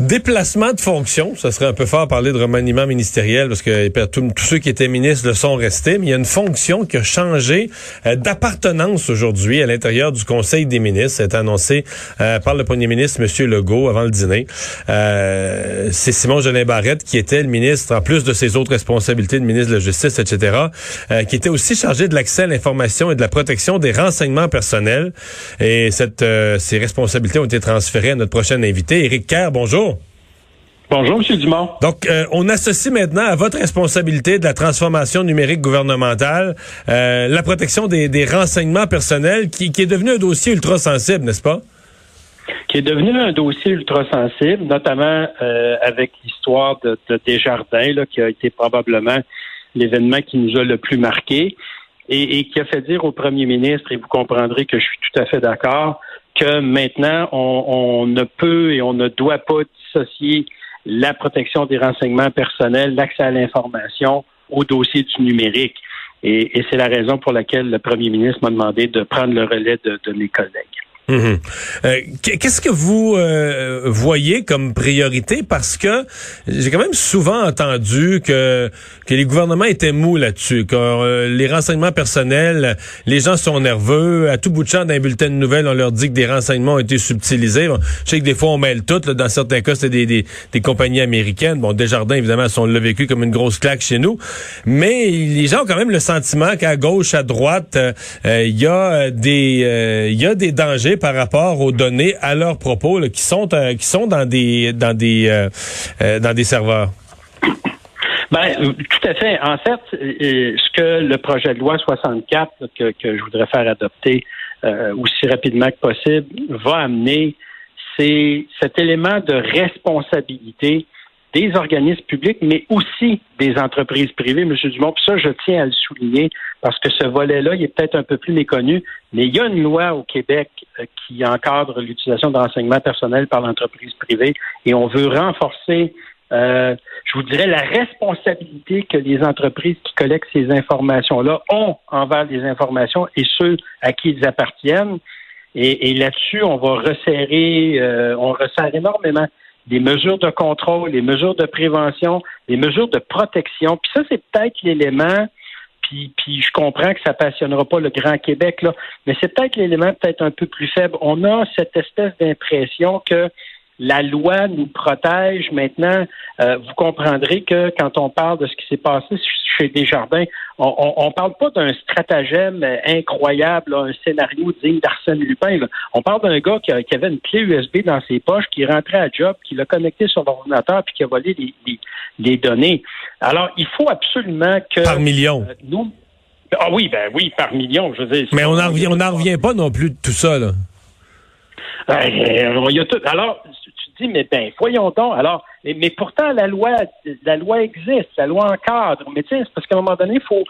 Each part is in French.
Déplacement de fonction, ça serait un peu fort parler de remaniement ministériel parce que tous ceux qui étaient ministres le sont restés, mais il y a une fonction qui a changé euh, d'appartenance aujourd'hui à l'intérieur du Conseil des ministres. C'est annoncé euh, par le premier ministre, M. Legault, avant le dîner. Euh, c'est Simon Jolin Barrette qui était le ministre, en plus de ses autres responsabilités de ministre de la Justice, etc., qui était aussi chargé de l'accès à l'information et de la protection des renseignements personnels. Et cette, ces responsabilités ont été transférées à notre prochain invité, Éric Kerr. Bonjour. Bonjour, M. Dumont. Donc, euh, on associe maintenant à votre responsabilité de la transformation numérique gouvernementale euh, la protection des, renseignements personnels qui, est devenu un dossier ultra sensible, n'est-ce pas? Qui est devenu un dossier ultra sensible, notamment euh, avec l'histoire de, Desjardins, là, qui a été probablement l'événement qui nous a le plus marqué et, qui a fait dire au premier ministre, et vous comprendrez que je suis tout à fait d'accord, que maintenant, on, on ne peut et on ne doit pas dissocier la protection des renseignements personnels, l'accès à l'information au dossier du numérique. Et, c'est la raison pour laquelle le premier ministre m'a demandé de prendre le relais de mes collègues. Mhm. Euh, qu'est-ce que vous euh, voyez comme priorité? Parce que j'ai quand même souvent entendu que, que les gouvernements étaient mous là-dessus, que euh, les renseignements personnels, les gens sont nerveux. À tout bout de champ d'un bulletin de nouvelles, on leur dit que des renseignements ont été subtilisés. je sais que des fois, on mêle tout. dans certains cas, c'est des, des, des, compagnies américaines. Bon, Desjardins, évidemment, on l'a vécu comme une grosse claque chez nous. Mais les gens ont quand même le sentiment qu'à gauche, à droite, il y, a des il y a des dangers par rapport aux données à leurs propos qui sont euh, qui sont dans des dans des euh, euh, dans des serveurs. Ben, tout à fait. En fait, ce que le projet de loi 64 que, que je voudrais faire adopter aussi rapidement que possible va amener, c'est cet élément de responsabilité des organismes publics, mais aussi des entreprises privées, M. Dumont. Puis ça, je tiens à le souligner parce que ce volet-là, il est peut-être un peu plus méconnu, mais il y a une loi au Québec euh, qui encadre l'utilisation de renseignements personnels par l'entreprise privée et on veut renforcer, euh, je vous dirais, la responsabilité que les entreprises qui collectent ces informations-là ont envers les informations et ceux à qui ils appartiennent. Et, là-dessus, on va resserrer, euh, on resserre énormément des mesures de contrôle, des mesures de prévention, des mesures de protection. Puis ça, c'est peut-être l'élément, puis, puis je comprends que ça passionnera pas le Grand Québec, là, mais c'est peut-être l'élément peut-être un peu plus faible. On a cette espèce d'impression que la loi nous protège. Maintenant, euh, vous comprendrez que quand on parle de ce qui s'est passé chez Desjardins, on ne parle pas d'un stratagème incroyable, un scénario digne d'Arsène Lupin. On parle d'un gars qui, avait une clé USB dans ses poches, qui rentrait à job, qui l'a connecté sur l'ordinateur, puis qui a volé les, données. Alors, il faut absolument que... Par million. Euh, nous, ah oui, ben oui, par million, je veux dire. Mais on n'en revient, on revient pas non plus de tout ça, là. Ben, il y a tout. Alors, dis, mais ben, voyons donc. Alors, mais, pourtant, la loi, la loi existe, la loi encadre. Mais sais, c'est parce qu'à un moment donné, faut.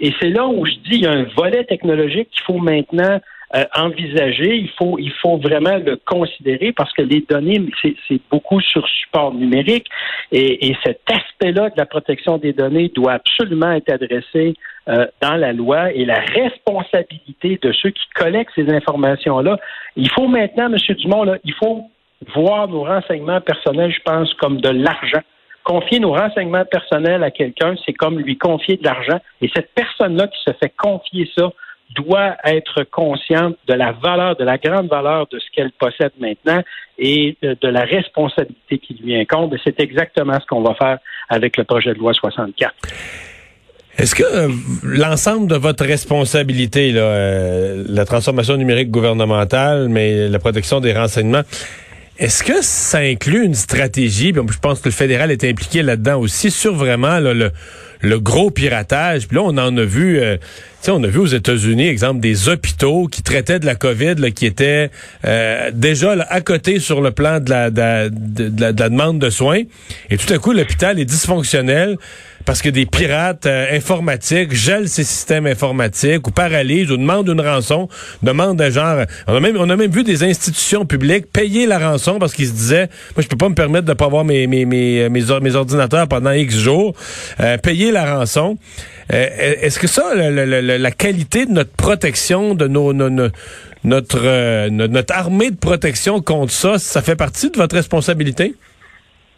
Et c'est là où je dis, il y a un volet technologique qu'il faut maintenant euh, envisager. Il faut, il faut vraiment le considérer parce que les données, c'est beaucoup sur support numérique et, et cet aspect-là de la protection des données doit absolument être adressé euh, dans la loi et la responsabilité de ceux qui collectent ces informations-là. Il faut maintenant, M. Dumont, là, il faut voir nos renseignements personnels, je pense, comme de l'argent. Confier nos renseignements personnels à quelqu'un, c'est comme lui confier de l'argent. Et cette personne-là qui se fait confier ça doit être consciente de la valeur, de la grande valeur de ce qu'elle possède maintenant et de, la responsabilité qui lui incombe. C'est exactement ce qu'on va faire avec le projet de loi 64. Est-ce que euh, l'ensemble de votre responsabilité, euh, la transformation numérique gouvernementale, mais la protection des renseignements, est-ce que ça inclut une stratégie, je pense que le fédéral est impliqué là-dedans aussi, sur vraiment le, gros piratage? Puis là, on en a vu, euh, on a vu aux États-Unis, exemple, des hôpitaux qui traitaient de la COVID, qui étaient euh, déjà à côté sur le plan de la, de, de la demande de soins. Et tout à coup, l'hôpital est dysfonctionnel parce que des pirates euh, informatiques gèlent ces systèmes informatiques ou paralysent ou demandent une rançon, demandent de genre. On a même, on a même vu des institutions publiques payer la rançon parce qu'ils se disaient, moi je peux pas me permettre de pas avoir mes mes mes mes, ordinateurs pendant X jours, euh, payer la rançon. Euh, est-ce que ça, la, qualité de notre protection, de nos, notre notre armée de protection contre ça, ça fait partie de votre responsabilité?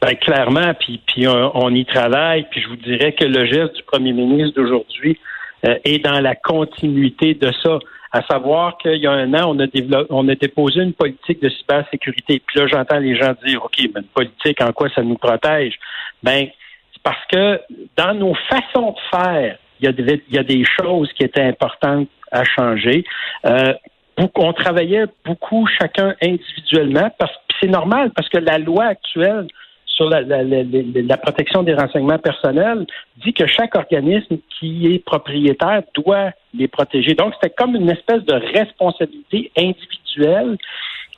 Ben, clairement, puis, puis on, y travaille, puis je vous dirais que le geste du premier ministre d'aujourd'hui euh, est dans la continuité de ça. À savoir qu'il y a un an, on a, on a déposé une politique de cybersécurité. Puis là, j'entends les gens dire, OK, mais une politique, en quoi ça nous protège? Ben, c'est parce que dans nos façons de faire, il y a des, il y a des choses qui étaient importantes à changer. Euh, on travaillait beaucoup chacun individuellement parce que c'est normal parce que la loi actuelle sur la, protection des renseignements personnels dit que chaque organisme qui est propriétaire doit les protéger. Donc, c'était comme une espèce de responsabilité individuelle.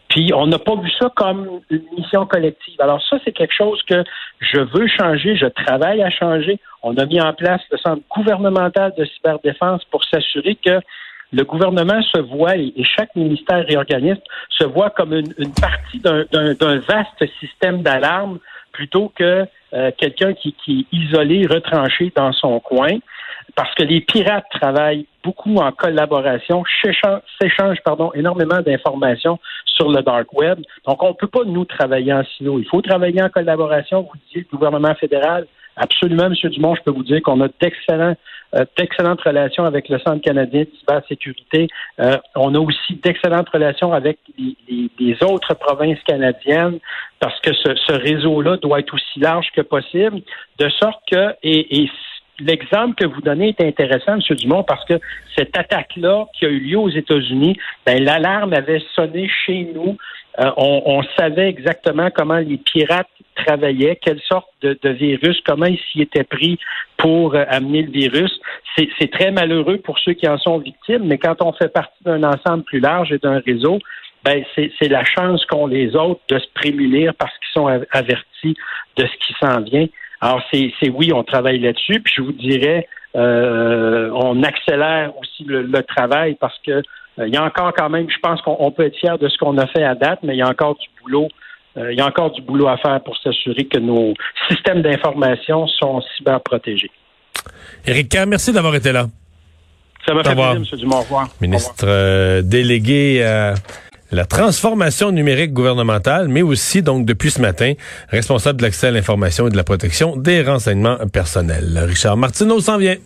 Puis on n'a pas vu ça comme une mission collective. Alors ça, c'est quelque chose que je veux changer, je travaille à changer. On a mis en place le centre gouvernemental de cyberdéfense pour s'assurer que le gouvernement se voit, et chaque ministère et organisme se voit comme une, une partie d'un vaste système d'alarme plutôt que euh, quelqu'un qui, qui, est isolé, retranché dans son coin, parce que les pirates travaillent beaucoup en collaboration, s'échangent pardon, énormément d'informations sur le dark web. Donc, on ne peut pas, nous, travailler en silo. Il faut travailler en collaboration, vous disiez, le gouvernement fédéral, Absolument, M. Dumont, je peux vous dire qu'on a d'excellents, d'excellentes relations avec le Centre canadien de cybersécurité. Euh, on a aussi d'excellentes relations avec les, autres provinces canadiennes parce que ce, réseau-là doit être aussi large que possible, de sorte que, et, l'exemple que vous donnez est intéressant, M. Dumont, parce que cette attaque-là qui a eu lieu aux États-Unis, ben, l'alarme avait sonné chez nous. Euh, on, savait exactement comment les pirates travaillaient, quelle sorte de, virus, comment ils s'y étaient pris pour euh, amener le virus. C'est très malheureux pour ceux qui en sont victimes, mais quand on fait partie d'un ensemble plus large et d'un réseau, ben c'est la chance qu'ont les autres de se prémunir parce qu'ils sont avertis de ce qui s'en vient. Alors c'est oui, on travaille là-dessus, puis je vous dirais, euh, on accélère aussi le, travail parce que euh, il y a encore quand même, je pense qu'on peut être fier de ce qu'on a fait à date, mais il y a encore du boulot. Euh, il y a encore du boulot à faire pour s'assurer que nos systèmes d'information sont cyberprotégés. Éric merci d'avoir été là. Ça m'a fait plaisir, M. Dumont. Au revoir. Ministre euh, délégué à la transformation numérique gouvernementale, mais aussi, donc, depuis ce matin, responsable de l'accès à l'information et de la protection des renseignements personnels. Richard Martineau s'en vient.